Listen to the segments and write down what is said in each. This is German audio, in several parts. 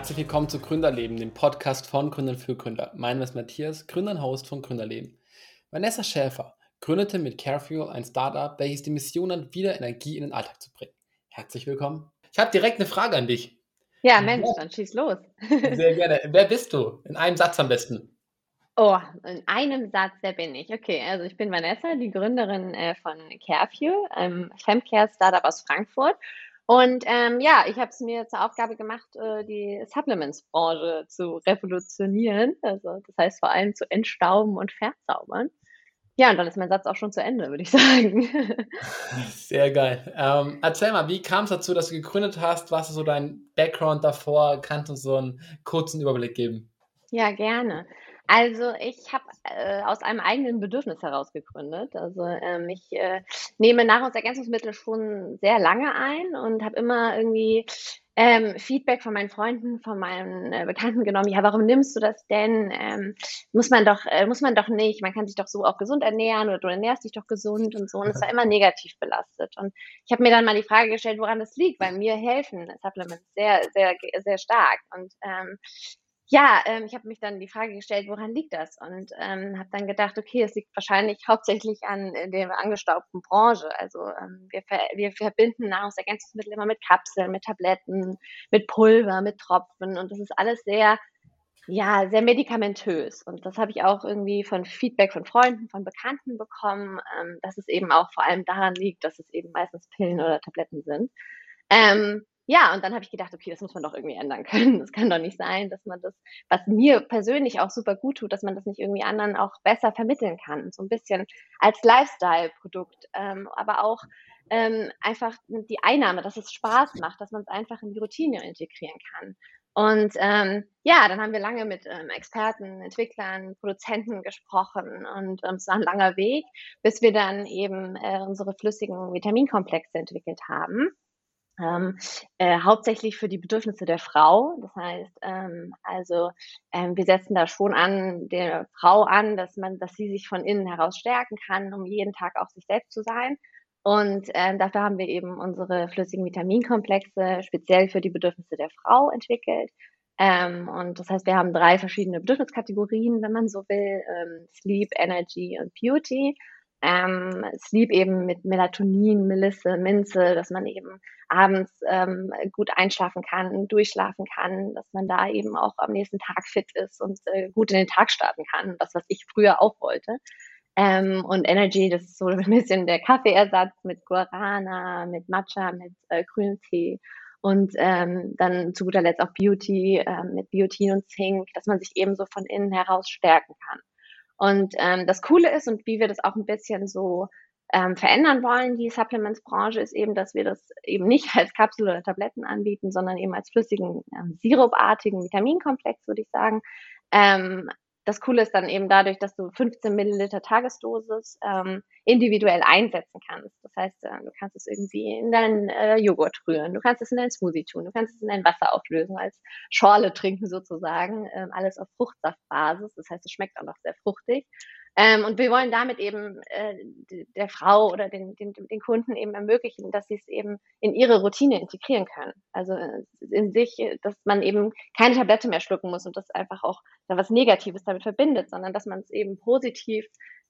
Herzlich willkommen zu Gründerleben, dem Podcast von Gründern für Gründer. Mein Name ist Matthias, Gründer und Host von Gründerleben. Vanessa Schäfer gründete mit Carefuel ein Startup, welches die Mission hat, wieder Energie in den Alltag zu bringen. Herzlich willkommen. Ich habe direkt eine Frage an dich. Ja, Mensch, dann schieß los. Sehr gerne. Wer bist du? In einem Satz am besten. Oh, in einem Satz, wer bin ich? Okay, also ich bin Vanessa, die Gründerin äh, von Carefuel, einem Femcare-Startup aus Frankfurt. Und ähm, ja, ich habe es mir zur Aufgabe gemacht, äh, die Supplements-Branche zu revolutionieren. Also das heißt vor allem zu entstauben und verzaubern. Ja, und dann ist mein Satz auch schon zu Ende, würde ich sagen. Sehr geil. Ähm, erzähl mal, wie kam es dazu, dass du gegründet hast? Was ist so dein Background davor? Kannst du uns so einen kurzen Überblick geben? Ja, gerne. Also ich habe äh, aus einem eigenen Bedürfnis heraus gegründet. Also ähm, ich äh, nehme Nahrungsergänzungsmittel schon sehr lange ein und habe immer irgendwie ähm, Feedback von meinen Freunden, von meinen äh, Bekannten genommen. Ja, warum nimmst du das denn? Ähm, muss man doch, äh, muss man doch nicht. Man kann sich doch so auch gesund ernähren oder du ernährst dich doch gesund und so. Und es war immer negativ belastet. Und ich habe mir dann mal die Frage gestellt, woran das liegt, weil mir helfen Supplements sehr, sehr, sehr stark. Und ähm, ja, ähm, ich habe mich dann die Frage gestellt, woran liegt das? Und ähm, habe dann gedacht, okay, es liegt wahrscheinlich hauptsächlich an äh, der angestaubten Branche. Also ähm, wir, ver wir verbinden Nahrungsergänzungsmittel immer mit Kapseln, mit Tabletten, mit Pulver, mit Tropfen und das ist alles sehr, ja, sehr medikamentös. Und das habe ich auch irgendwie von Feedback von Freunden, von Bekannten bekommen, ähm, dass es eben auch vor allem daran liegt, dass es eben meistens Pillen oder Tabletten sind. Ähm, ja, und dann habe ich gedacht, okay, das muss man doch irgendwie ändern können. Es kann doch nicht sein, dass man das, was mir persönlich auch super gut tut, dass man das nicht irgendwie anderen auch besser vermitteln kann. So ein bisschen als Lifestyle-Produkt, ähm, aber auch ähm, einfach die Einnahme, dass es Spaß macht, dass man es einfach in die Routine integrieren kann. Und ähm, ja, dann haben wir lange mit ähm, Experten, Entwicklern, Produzenten gesprochen und ähm, es war ein langer Weg, bis wir dann eben äh, unsere flüssigen Vitaminkomplexe entwickelt haben ähm, äh, hauptsächlich für die Bedürfnisse der Frau. Das heißt, ähm, also ähm, wir setzen da schon an der Frau an, dass man, dass sie sich von innen heraus stärken kann, um jeden Tag auch sich selbst zu sein. Und ähm, dafür haben wir eben unsere flüssigen Vitaminkomplexe speziell für die Bedürfnisse der Frau entwickelt. Ähm, und das heißt, wir haben drei verschiedene Bedürfniskategorien, wenn man so will: ähm, Sleep, Energy und Beauty ähm, Sleep eben mit Melatonin, Melisse, Minze, dass man eben abends ähm, gut einschlafen kann, durchschlafen kann, dass man da eben auch am nächsten Tag fit ist und äh, gut in den Tag starten kann. Das, was ich früher auch wollte. Ähm, und Energy, das ist so ein bisschen der Kaffeeersatz mit Guarana, mit Matcha, mit äh, grünem Tee. Und ähm, dann zu guter Letzt auch Beauty äh, mit Biotin und Zink, dass man sich eben so von innen heraus stärken kann. Und ähm, das Coole ist und wie wir das auch ein bisschen so ähm, verändern wollen, die Supplements-Branche, ist eben, dass wir das eben nicht als Kapsel oder Tabletten anbieten, sondern eben als flüssigen, ähm, sirupartigen Vitaminkomplex, würde ich sagen. Ähm, das Coole ist dann eben dadurch, dass du 15 Milliliter Tagesdosis ähm, individuell einsetzen kannst. Das heißt, äh, du kannst es irgendwie in deinen äh, Joghurt rühren, du kannst es in deinen Smoothie tun, du kannst es in dein Wasser auflösen, als Schorle trinken sozusagen, ähm, alles auf Fruchtsaftbasis. Das heißt, es schmeckt auch noch sehr fruchtig. Ähm, und wir wollen damit eben äh, der Frau oder den, den, den Kunden eben ermöglichen, dass sie es eben in ihre Routine integrieren können. Also äh, in sich, dass man eben keine Tablette mehr schlucken muss und das einfach auch da was Negatives damit verbindet, sondern dass man es eben positiv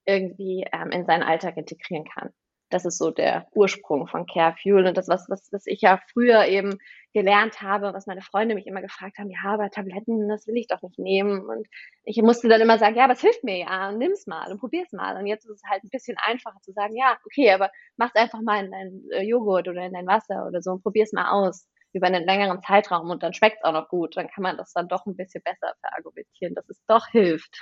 irgendwie ähm, in seinen Alltag integrieren kann. Das ist so der Ursprung von Care Fuel und das, was, was, was ich ja früher eben gelernt habe, was meine Freunde mich immer gefragt haben, ja, aber Tabletten, das will ich doch nicht nehmen. Und ich musste dann immer sagen, ja, aber es hilft mir ja, nimm's mal und probier's mal. Und jetzt ist es halt ein bisschen einfacher zu sagen, ja, okay, aber mach's einfach mal in dein äh, Joghurt oder in dein Wasser oder so und probier's mal aus über einen längeren Zeitraum und dann schmeckt's auch noch gut. Dann kann man das dann doch ein bisschen besser verargumentieren, dass es doch hilft.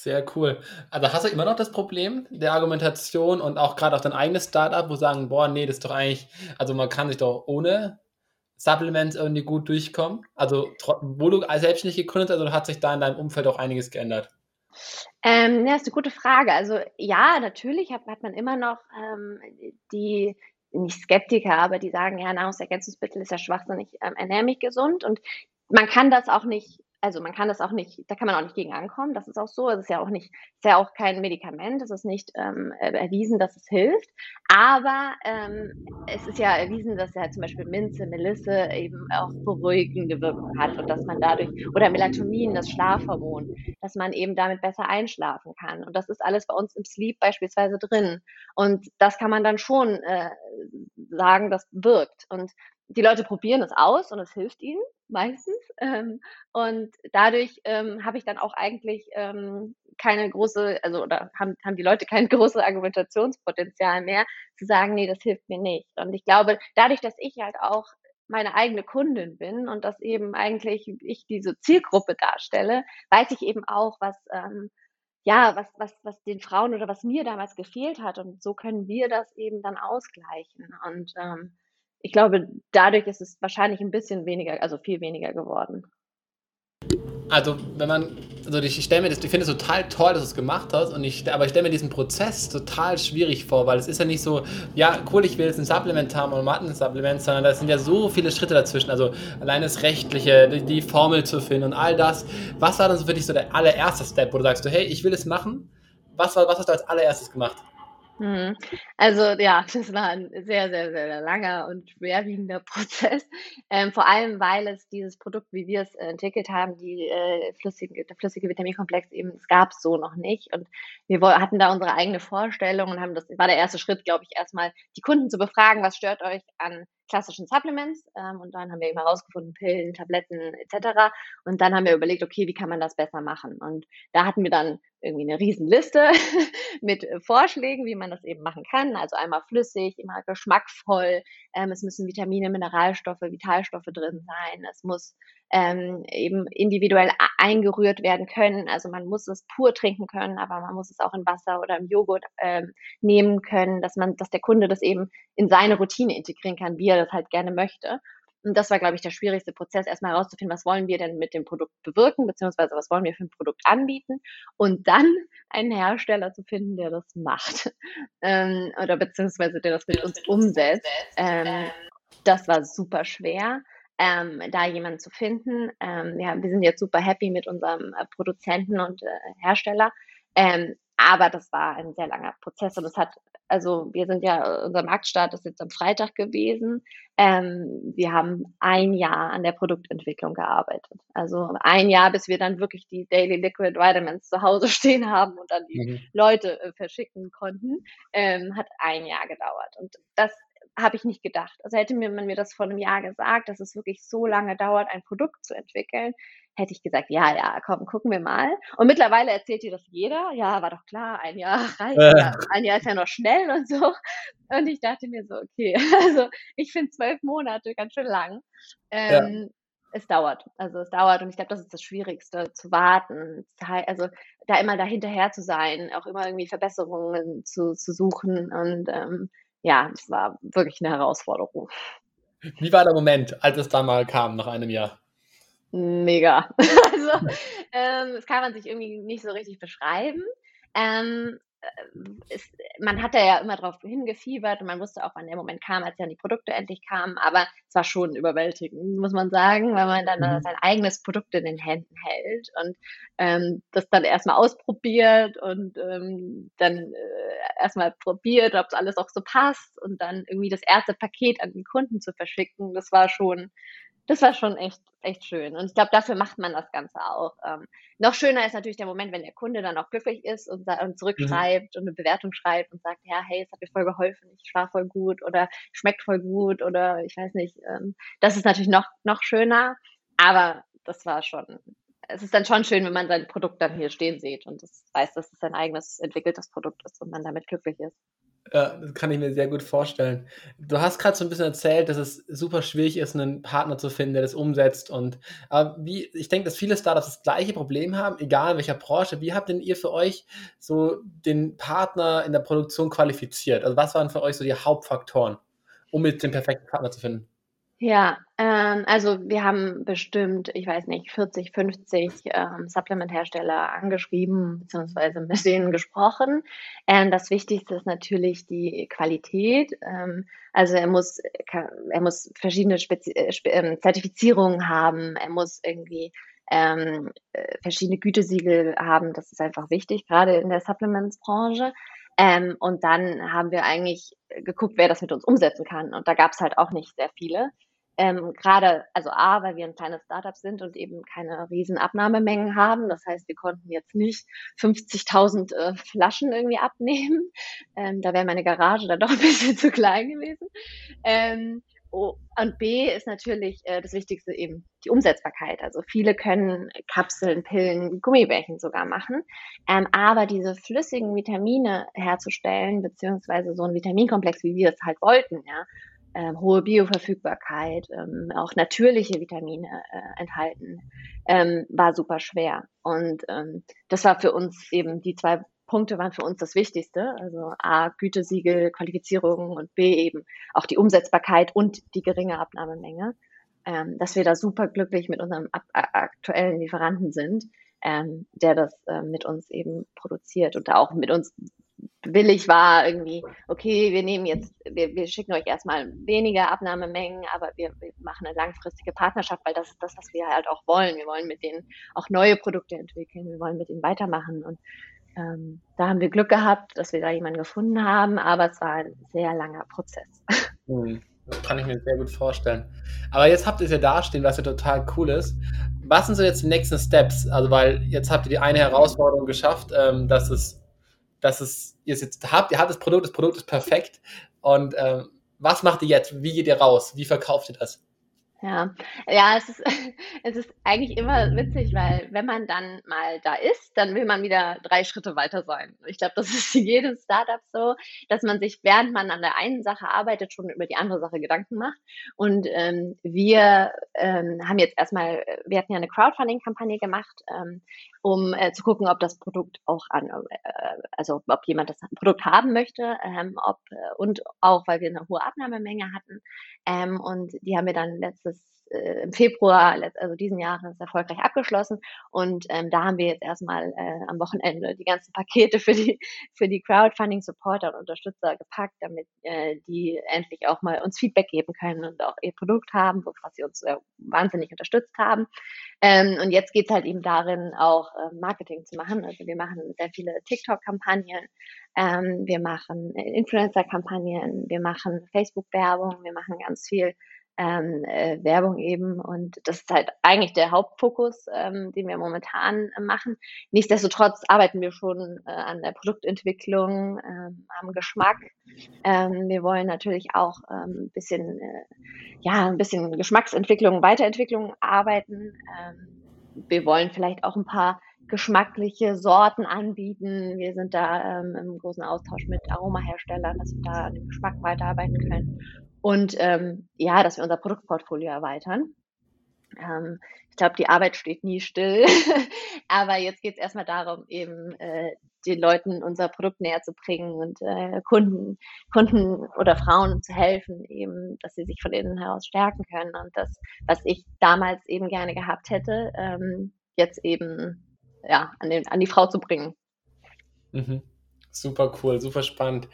Sehr cool. Also hast du immer noch das Problem der Argumentation und auch gerade auf dein eigenes Startup, wo sagen, boah, nee, das ist doch eigentlich, also man kann sich doch ohne Supplements irgendwie gut durchkommen. Also wo du als selbstständig gegründet hast, also hat sich da in deinem Umfeld auch einiges geändert? Ähm, ja, ist eine gute Frage. Also ja, natürlich hat, hat man immer noch ähm, die nicht Skeptiker, aber die sagen, ja, Nahrungsergänzungsmittel ist ja schwachsinnig, ähm, ernähre mich gesund und man kann das auch nicht also man kann das auch nicht, da kann man auch nicht gegen ankommen. Das ist auch so. Es ist ja auch nicht, ist ja auch kein Medikament. Es ist nicht ähm, erwiesen, dass es hilft. Aber ähm, es ist ja erwiesen, dass ja zum Beispiel Minze, Melisse eben auch beruhigende Wirkung hat und dass man dadurch oder Melatonin, das Schlafhormon, dass man eben damit besser einschlafen kann. Und das ist alles bei uns im Sleep beispielsweise drin. Und das kann man dann schon äh, sagen, das wirkt. Und die Leute probieren es aus und es hilft ihnen meistens. Ähm, und dadurch ähm, habe ich dann auch eigentlich ähm, keine große, also oder haben, haben die Leute kein großes Argumentationspotenzial mehr, zu sagen, nee, das hilft mir nicht. Und ich glaube, dadurch, dass ich halt auch meine eigene Kundin bin und dass eben eigentlich ich diese Zielgruppe darstelle, weiß ich eben auch, was ähm, ja, was, was, was den Frauen oder was mir damals gefehlt hat. Und so können wir das eben dann ausgleichen. Und ähm, ich glaube, dadurch ist es wahrscheinlich ein bisschen weniger, also viel weniger geworden. Also, wenn man, also ich stelle mir das, ich finde es total toll, dass du es gemacht hast, und ich, aber ich stelle mir diesen Prozess total schwierig vor, weil es ist ja nicht so, ja, cool, ich will jetzt ein Supplement haben oder ein Supplement, sondern da sind ja so viele Schritte dazwischen. Also allein das Rechtliche, die, die Formel zu finden und all das. Was war dann so für dich so der allererste Step, wo du sagst, hey, ich will es machen? Was, was hast du als allererstes gemacht? Mhm. Also ja, das war ein sehr, sehr, sehr langer und schwerwiegender Prozess. Ähm, vor allem, weil es dieses Produkt, wie wir es entwickelt haben, die äh, flüssige, der flüssige Vitaminkomplex eben, es gab es so noch nicht. Und wir hatten da unsere eigene Vorstellung und haben das, war der erste Schritt, glaube ich, erstmal die Kunden zu befragen, was stört euch an klassischen Supplements ähm, und dann haben wir eben herausgefunden, Pillen, Tabletten etc. Und dann haben wir überlegt, okay, wie kann man das besser machen? Und da hatten wir dann irgendwie eine Riesenliste mit äh, Vorschlägen, wie man das eben machen kann. Also einmal flüssig, immer geschmackvoll. Ähm, es müssen Vitamine, Mineralstoffe, Vitalstoffe drin sein. Es muss ähm, eben individuell eingerührt werden können. Also man muss es pur trinken können, aber man muss es auch in Wasser oder im Joghurt ähm, nehmen können, dass man, dass der Kunde das eben in seine Routine integrieren kann, wie er das halt gerne möchte. Und das war, glaube ich, der schwierigste Prozess, erstmal herauszufinden, was wollen wir denn mit dem Produkt bewirken, beziehungsweise was wollen wir für ein Produkt anbieten und dann einen Hersteller zu finden, der das macht ähm, oder beziehungsweise der das mit uns umsetzt. Ähm, das war super schwer ähm, da jemanden zu finden. Ähm, ja, wir sind jetzt super happy mit unserem äh, Produzenten und äh, Hersteller. Ähm, aber das war ein sehr langer Prozess und es hat, also wir sind ja, unser Marktstart ist jetzt am Freitag gewesen. Ähm, wir haben ein Jahr an der Produktentwicklung gearbeitet. Also ein Jahr, bis wir dann wirklich die Daily Liquid Vitamins zu Hause stehen haben und dann die mhm. Leute äh, verschicken konnten, ähm, hat ein Jahr gedauert. Und das habe ich nicht gedacht. Also hätte mir man mir das vor einem Jahr gesagt, dass es wirklich so lange dauert, ein Produkt zu entwickeln, hätte ich gesagt, ja, ja, komm, gucken wir mal. Und mittlerweile erzählt dir das jeder. Ja, war doch klar, ein Jahr reicht. Äh. Ein Jahr ist ja noch schnell und so. Und ich dachte mir so, okay, also ich finde zwölf Monate ganz schön lang. Ähm, ja. Es dauert, also es dauert und ich glaube, das ist das Schwierigste, zu warten, also da immer dahinterher zu sein, auch immer irgendwie Verbesserungen zu, zu suchen und ähm, ja, es war wirklich eine Herausforderung. Wie war der Moment, als es dann mal kam, nach einem Jahr? Mega. Also, ähm, das kann man sich irgendwie nicht so richtig beschreiben. Ähm, ist, man hatte ja immer darauf hingefiebert und man wusste auch, wann der Moment kam, als dann die Produkte endlich kamen, aber es war schon überwältigend, muss man sagen, weil man dann mhm. sein eigenes Produkt in den Händen hält und ähm, das dann erstmal ausprobiert und ähm, dann äh, erstmal probiert, ob es alles auch so passt und dann irgendwie das erste Paket an den Kunden zu verschicken, das war schon das war schon echt, echt schön. Und ich glaube, dafür macht man das Ganze auch. Ähm, noch schöner ist natürlich der Moment, wenn der Kunde dann auch glücklich ist und, und mhm. zurückschreibt mhm. und eine Bewertung schreibt und sagt, ja, hey, es hat mir voll geholfen, ich schlafe voll gut oder schmeckt voll gut oder ich weiß nicht. Ähm, das ist natürlich noch, noch schöner. Aber das war schon, es ist dann schon schön, wenn man sein Produkt dann hier stehen sieht und das weiß, dass es sein eigenes entwickeltes Produkt ist und man damit glücklich ist. Ja, das kann ich mir sehr gut vorstellen. Du hast gerade so ein bisschen erzählt, dass es super schwierig ist, einen Partner zu finden, der das umsetzt. Und äh, wie, ich denke, dass viele Startups das gleiche Problem haben, egal in welcher Branche. Wie habt denn ihr für euch so den Partner in der Produktion qualifiziert? Also was waren für euch so die Hauptfaktoren, um mit dem perfekten Partner zu finden? Ja, ähm, also wir haben bestimmt, ich weiß nicht, 40, 50 ähm, Supplement-Hersteller angeschrieben bzw. mit denen gesprochen. Ähm, das Wichtigste ist natürlich die Qualität. Ähm, also er muss, er muss verschiedene Spezi äh, ähm, Zertifizierungen haben. Er muss irgendwie ähm, äh, verschiedene Gütesiegel haben. Das ist einfach wichtig, gerade in der Supplements-Branche. Ähm, und dann haben wir eigentlich geguckt, wer das mit uns umsetzen kann. Und da gab es halt auch nicht sehr viele. Ähm, Gerade, also A, weil wir ein kleines Startup sind und eben keine riesen Abnahmemengen haben. Das heißt, wir konnten jetzt nicht 50.000 äh, Flaschen irgendwie abnehmen. Ähm, da wäre meine Garage dann doch ein bisschen zu klein gewesen. Ähm, oh, und B ist natürlich äh, das Wichtigste eben die Umsetzbarkeit. Also viele können Kapseln, Pillen, Gummibärchen sogar machen. Ähm, aber diese flüssigen Vitamine herzustellen, beziehungsweise so ein Vitaminkomplex, wie wir es halt wollten, ja, ähm, hohe Bioverfügbarkeit, ähm, auch natürliche Vitamine äh, enthalten, ähm, war super schwer. Und ähm, das war für uns eben, die zwei Punkte waren für uns das Wichtigste. Also A, Gütesiegel, Qualifizierung und B eben auch die Umsetzbarkeit und die geringe Abnahmemenge. Ähm, dass wir da super glücklich mit unserem aktuellen Lieferanten sind, ähm, der das äh, mit uns eben produziert und da auch mit uns willig war, irgendwie, okay, wir nehmen jetzt, wir, wir schicken euch erstmal weniger Abnahmemengen, aber wir, wir machen eine langfristige Partnerschaft, weil das ist das, was wir halt auch wollen. Wir wollen mit denen auch neue Produkte entwickeln, wir wollen mit ihnen weitermachen und ähm, da haben wir Glück gehabt, dass wir da jemanden gefunden haben, aber es war ein sehr langer Prozess. Mhm. Das kann ich mir sehr gut vorstellen. Aber jetzt habt ihr es ja dastehen, was ja total cool ist. Was sind so jetzt die nächsten Steps? Also, weil jetzt habt ihr die eine Herausforderung geschafft, ähm, dass es dass es, ihr es jetzt habt, ihr habt das Produkt, das Produkt ist perfekt. Und ähm, was macht ihr jetzt? Wie geht ihr raus? Wie verkauft ihr das? Ja, ja, es ist, es ist eigentlich immer witzig, weil wenn man dann mal da ist, dann will man wieder drei Schritte weiter sein. Ich glaube, das ist in jedem Startup so, dass man sich, während man an der einen Sache arbeitet, schon über die andere Sache Gedanken macht. Und ähm, wir ähm, haben jetzt erstmal, wir hatten ja eine Crowdfunding-Kampagne gemacht, ähm, um äh, zu gucken, ob das Produkt auch an, äh, also ob jemand das Produkt haben möchte, ähm, ob äh, und auch, weil wir eine hohe Abnahmemenge hatten. Ähm, und die haben wir dann letztes äh, im Februar, also diesen Jahres, erfolgreich abgeschlossen. Und ähm, da haben wir jetzt erstmal äh, am Wochenende die ganzen Pakete für die, für die Crowdfunding-Supporter und Unterstützer gepackt, damit äh, die endlich auch mal uns Feedback geben können und auch ihr Produkt haben, was sie uns äh, wahnsinnig unterstützt haben. Ähm, und jetzt geht's halt eben darin, auch äh, Marketing zu machen. Also wir machen sehr viele TikTok-Kampagnen, ähm, wir machen Influencer-Kampagnen, wir machen Facebook-Werbung, wir machen ganz viel ähm, äh, Werbung eben. Und das ist halt eigentlich der Hauptfokus, ähm, den wir momentan äh, machen. Nichtsdestotrotz arbeiten wir schon äh, an der Produktentwicklung, ähm, am Geschmack. Ähm, wir wollen natürlich auch ein ähm, bisschen, äh, ja, ein bisschen Geschmacksentwicklung, Weiterentwicklung arbeiten. Ähm, wir wollen vielleicht auch ein paar geschmackliche Sorten anbieten. Wir sind da ähm, im großen Austausch mit Aromaherstellern, dass wir da an dem Geschmack weiterarbeiten können. Und ähm, ja, dass wir unser Produktportfolio erweitern. Ähm, ich glaube, die Arbeit steht nie still. Aber jetzt geht es erstmal darum, eben äh, den Leuten unser Produkt näher zu bringen und äh, Kunden, Kunden oder Frauen zu helfen, eben, dass sie sich von innen heraus stärken können. Und das, was ich damals eben gerne gehabt hätte, ähm, jetzt eben ja, an, den, an die Frau zu bringen. Mhm. Super cool, super spannend.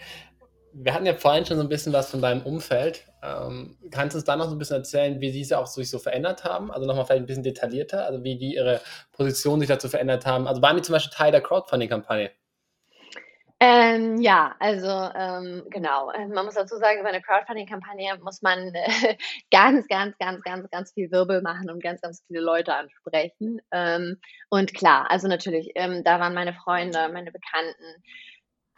Wir hatten ja vorhin schon so ein bisschen was von deinem Umfeld. Ähm, kannst du uns da noch so ein bisschen erzählen, wie sie sich auch sich so verändert haben? Also nochmal vielleicht ein bisschen detaillierter, also wie die ihre Position sich dazu verändert haben. Also waren die zum Beispiel Teil der Crowdfunding-Kampagne? Ähm, ja, also ähm, genau. Ähm, man muss dazu sagen, über eine Crowdfunding-Kampagne muss man äh, ganz, ganz, ganz, ganz, ganz viel Wirbel machen und ganz, ganz viele Leute ansprechen. Ähm, und klar, also natürlich, ähm, da waren meine Freunde, meine Bekannten,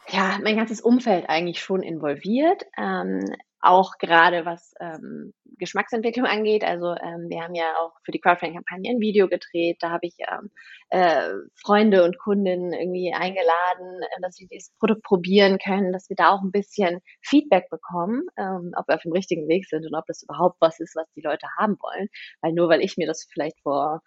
ja, mein ganzes Umfeld eigentlich schon involviert. Ähm, auch gerade was ähm, Geschmacksentwicklung angeht. Also ähm, wir haben ja auch für die Crowdfunding-Kampagne ein Video gedreht. Da habe ich ähm, äh, Freunde und Kundinnen irgendwie eingeladen, äh, dass sie dieses Produkt probieren können, dass wir da auch ein bisschen Feedback bekommen, ähm, ob wir auf dem richtigen Weg sind und ob das überhaupt was ist, was die Leute haben wollen. Weil nur weil ich mir das vielleicht vor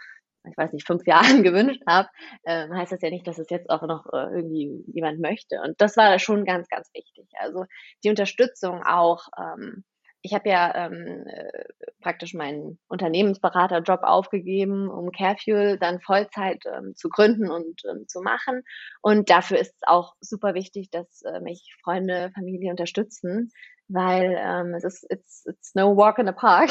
ich weiß nicht, fünf Jahren gewünscht habe, äh, heißt das ja nicht, dass es jetzt auch noch äh, irgendwie jemand möchte. Und das war schon ganz, ganz wichtig. Also die Unterstützung auch. Ähm, ich habe ja ähm, äh, praktisch meinen Unternehmensberaterjob aufgegeben, um Carefuel dann Vollzeit ähm, zu gründen und ähm, zu machen. Und dafür ist es auch super wichtig, dass äh, mich Freunde, Familie unterstützen, weil ähm, es ist it's, it's no walk in the park,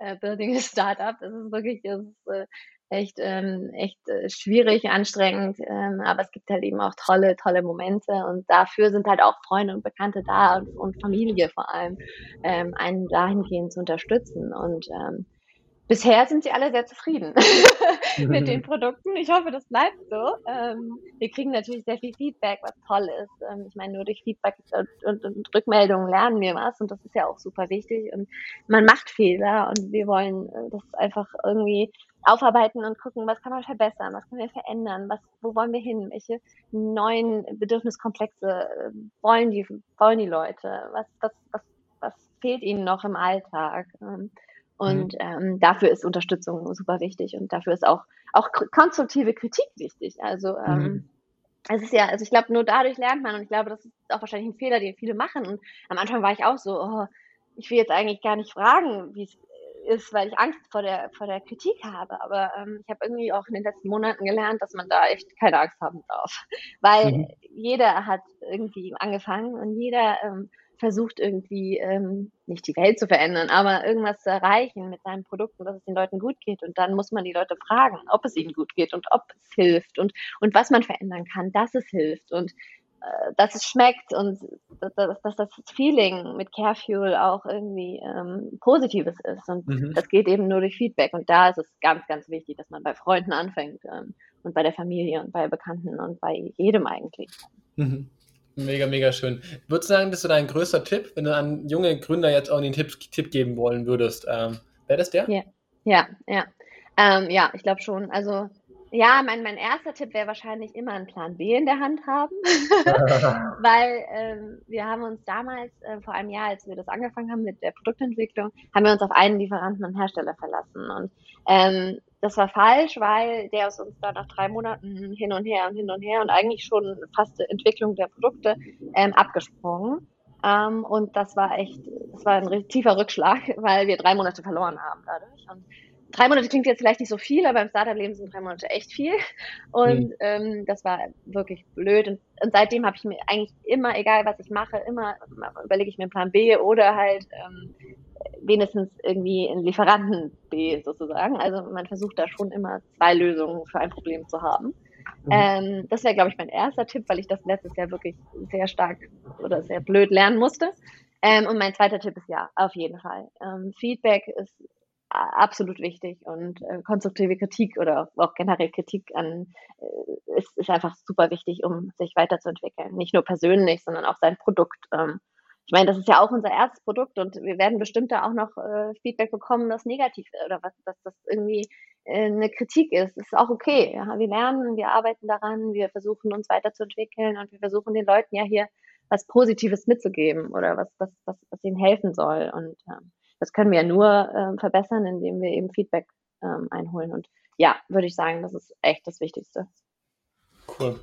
uh, building a startup. Es ist wirklich, es ist, äh, echt, ähm, echt äh, schwierig, anstrengend, ähm, aber es gibt halt eben auch tolle, tolle Momente und dafür sind halt auch Freunde und Bekannte da und, und Familie vor allem, ähm, einen dahingehend zu unterstützen und ähm, bisher sind sie alle sehr zufrieden mit den Produkten. Ich hoffe, das bleibt so. Ähm, wir kriegen natürlich sehr viel Feedback, was toll ist. Ähm, ich meine, nur durch Feedback und, und, und, Rückmeldungen lernen wir was und das ist ja auch super wichtig. Und man macht Fehler und wir wollen äh, das einfach irgendwie aufarbeiten und gucken, was kann man verbessern, was können wir verändern, was, wo wollen wir hin, welche neuen Bedürfniskomplexe äh, wollen die, wollen die Leute, was, was, was, was fehlt ihnen noch im Alltag. Ähm, und mhm. ähm, dafür ist Unterstützung super wichtig und dafür ist auch, auch konstruktive Kritik wichtig. Also ähm, mhm. es ist ja, also ich glaube, nur dadurch lernt man und ich glaube, das ist auch wahrscheinlich ein Fehler, den viele machen. Und am Anfang war ich auch so, oh, ich will jetzt eigentlich gar nicht fragen, wie es ist, weil ich Angst vor der, vor der Kritik habe. Aber ähm, ich habe irgendwie auch in den letzten Monaten gelernt, dass man da echt keine Angst haben darf. Weil mhm. jeder hat irgendwie angefangen und jeder ähm, versucht irgendwie ähm, nicht die Welt zu verändern, aber irgendwas zu erreichen mit seinen Produkten, dass es den Leuten gut geht. Und dann muss man die Leute fragen, ob es ihnen gut geht und ob es hilft und, und was man verändern kann, dass es hilft und dass es schmeckt und dass, dass, das Feeling mit Carefuel auch irgendwie ähm, positives ist. Und mhm. das geht eben nur durch Feedback. Und da ist es ganz, ganz wichtig, dass man bei Freunden anfängt ähm, und bei der Familie und bei Bekannten und bei jedem eigentlich. Mhm. Mega, mega schön. Würdest du sagen, das ist dein größter Tipp, wenn du an junge Gründer jetzt auch einen Tipp, Tipp geben wollen würdest? Ähm, Wäre das der? Ja, ja, ja. Ähm, ja, ich glaube schon. Also ja, mein, mein erster Tipp wäre wahrscheinlich immer einen Plan B in der Hand haben, weil ähm, wir haben uns damals, äh, vor einem Jahr, als wir das angefangen haben mit der Produktentwicklung, haben wir uns auf einen Lieferanten und Hersteller verlassen. Und ähm, das war falsch, weil der aus uns da nach drei Monaten hin und her und hin und her und eigentlich schon fast die Entwicklung der Produkte ähm, abgesprungen. Ähm, und das war echt, das war ein tiefer Rückschlag, weil wir drei Monate verloren haben dadurch. Und drei Monate klingt jetzt vielleicht nicht so viel, aber im Startup-Leben sind drei Monate echt viel. Und mhm. ähm, das war wirklich blöd. Und, und seitdem habe ich mir eigentlich immer, egal was ich mache, immer überlege ich mir einen Plan B oder halt ähm, wenigstens irgendwie einen Lieferanten B sozusagen. Also man versucht da schon immer zwei Lösungen für ein Problem zu haben. Mhm. Ähm, das wäre, glaube ich, mein erster Tipp, weil ich das letztes Jahr wirklich sehr stark oder sehr blöd lernen musste. Ähm, und mein zweiter Tipp ist ja, auf jeden Fall. Ähm, Feedback ist absolut wichtig und äh, konstruktive Kritik oder auch generell Kritik an äh, ist, ist einfach super wichtig, um sich weiterzuentwickeln. Nicht nur persönlich, sondern auch sein Produkt. Ähm, ich meine, das ist ja auch unser erstes Produkt und wir werden bestimmt da auch noch äh, Feedback bekommen, das negativ oder was, dass das irgendwie äh, eine Kritik ist. Das ist auch okay. Ja? Wir lernen, wir arbeiten daran, wir versuchen uns weiterzuentwickeln und wir versuchen den Leuten ja hier was Positives mitzugeben oder was, was, was, was ihnen helfen soll. Und ähm, das können wir ja nur ähm, verbessern, indem wir eben Feedback ähm, einholen. Und ja, würde ich sagen, das ist echt das Wichtigste. Cool.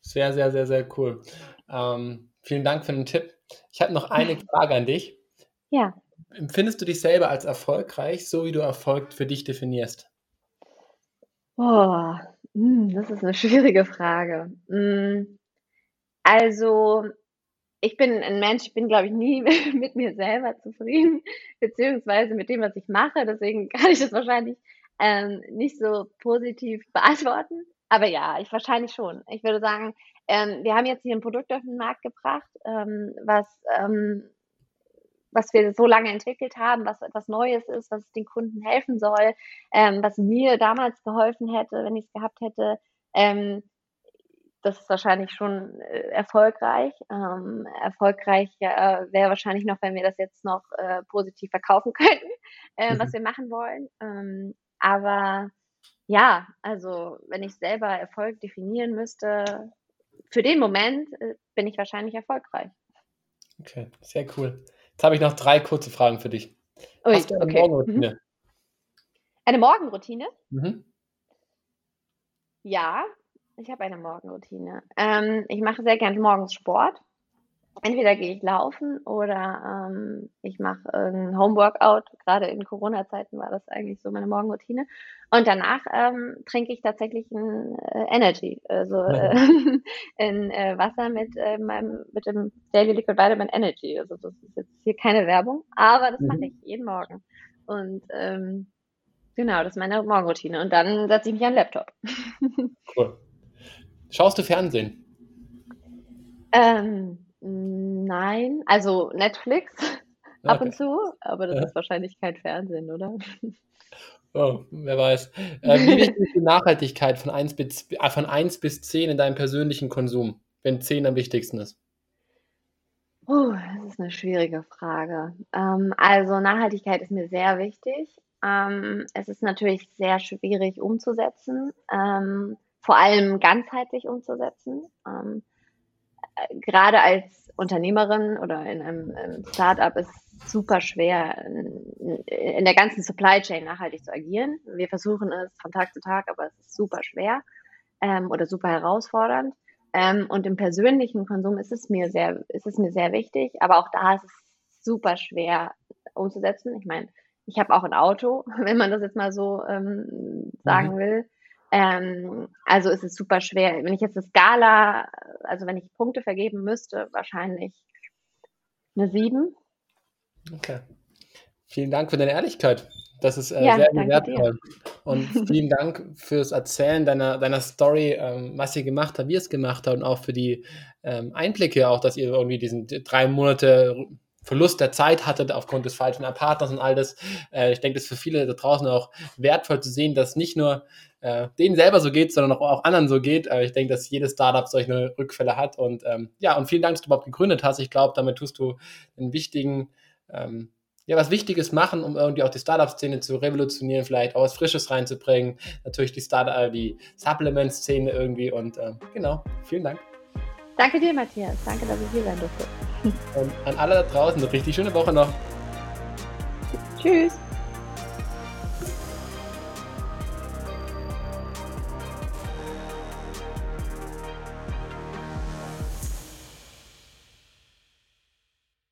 Sehr, sehr, sehr, sehr cool. Ähm, vielen Dank für den Tipp. Ich habe noch eine Frage an dich. Ja. Empfindest du dich selber als erfolgreich, so wie du Erfolg für dich definierst? Oh, das ist eine schwierige Frage. Hm, also, ich bin ein Mensch, ich bin, glaube ich, nie mit mir selber zufrieden, beziehungsweise mit dem, was ich mache. Deswegen kann ich das wahrscheinlich ähm, nicht so positiv beantworten. Aber ja, ich wahrscheinlich schon. Ich würde sagen, ähm, wir haben jetzt hier ein Produkt auf den Markt gebracht, ähm, was, ähm, was wir so lange entwickelt haben, was etwas Neues ist, was den Kunden helfen soll, ähm, was mir damals geholfen hätte, wenn ich es gehabt hätte. Das ist wahrscheinlich schon äh, erfolgreich. Ähm, erfolgreich äh, wäre wahrscheinlich noch, wenn wir das jetzt noch äh, positiv verkaufen könnten, äh, mhm. was wir machen wollen. Ähm, aber ja, also wenn ich selber Erfolg definieren müsste, für den Moment äh, bin ich wahrscheinlich erfolgreich. Okay, sehr cool. Jetzt habe ich noch drei kurze Fragen für dich. Ui, Hast du eine okay. Morgenroutine? Mhm. Eine Morgenroutine? Mhm. Ja, ich habe eine Morgenroutine. Ähm, ich mache sehr gern morgens Sport. Entweder gehe ich laufen oder ähm, ich mache ein Homeworkout. Gerade in Corona-Zeiten war das eigentlich so meine Morgenroutine. Und danach ähm, trinke ich tatsächlich ein äh, Energy, also äh, ein äh, Wasser mit äh, meinem mit dem Daily Liquid Vitamin Energy. Also das ist jetzt hier keine Werbung, aber das mache mhm. ich jeden Morgen. Und ähm, Genau, das ist meine Morgenroutine. Und dann setze ich mich an den Laptop. Cool. Schaust du Fernsehen? Ähm, nein, also Netflix ab und zu, aber das Ja. ist wahrscheinlich kein Fernsehen, oder? Oh, wer weiß. Äh, wie wichtig ist die Nachhaltigkeit von 1 bis, äh, von 1 bis 10 in deinem persönlichen Konsum, wenn 10 am wichtigsten ist? Oh, das ist eine schwierige Frage. Ähm, also Nachhaltigkeit ist mir sehr wichtig. Ähm, es ist natürlich sehr schwierig umzusetzen, ähm, vor allem ganzheitlich umzusetzen. Ähm, äh, gerade als Unternehmerin oder in einem, einem Startup ist es super schwer, in, in der ganzen Supply Chain nachhaltig zu agieren. Wir versuchen es von Tag zu Tag, aber es ist super schwer ähm, oder super herausfordernd. Ähm, und im persönlichen Konsum ist es mir sehr, ist es mir sehr wichtig, aber auch da ist es super schwer umzusetzen. Ich meine, ich habe auch ein Auto, wenn man das jetzt mal so ähm, sagen Mhm. will. Ähm, also ist es super schwer. Wenn ich jetzt eine Skala, also wenn ich Punkte vergeben müsste, wahrscheinlich eine 7. Okay. Vielen Dank für deine Ehrlichkeit. Das ist äh, Ja, sehr wertvoll. Und vielen Dank fürs Erzählen deiner, deiner Story, ähm, was ihr gemacht habt, wie ihr es gemacht habt und auch für die ähm, Einblicke, auch dass ihr irgendwie diesen drei Monate Verlust der Zeit hattet aufgrund des falschen Partners und all das. Äh, ich denke, das ist für viele da draußen auch wertvoll zu sehen, dass nicht nur äh, denen selber so geht, sondern auch, auch anderen so geht. Äh, ich denke, dass jedes Startup solche Rückfälle hat. Und ähm, ja, und vielen Dank, dass du überhaupt gegründet hast. Ich glaube, damit tust du einen wichtigen ähm, ja, was Wichtiges machen, um irgendwie auch die Startup-Szene zu revolutionieren, vielleicht auch was Frisches reinzubringen. Natürlich die Startup, die Supplement-Szene irgendwie und äh, genau, vielen Dank. Danke dir, Matthias. Danke, dass ich hier sein durfte. Und an alle da draußen eine richtig schöne Woche noch. Tschüss.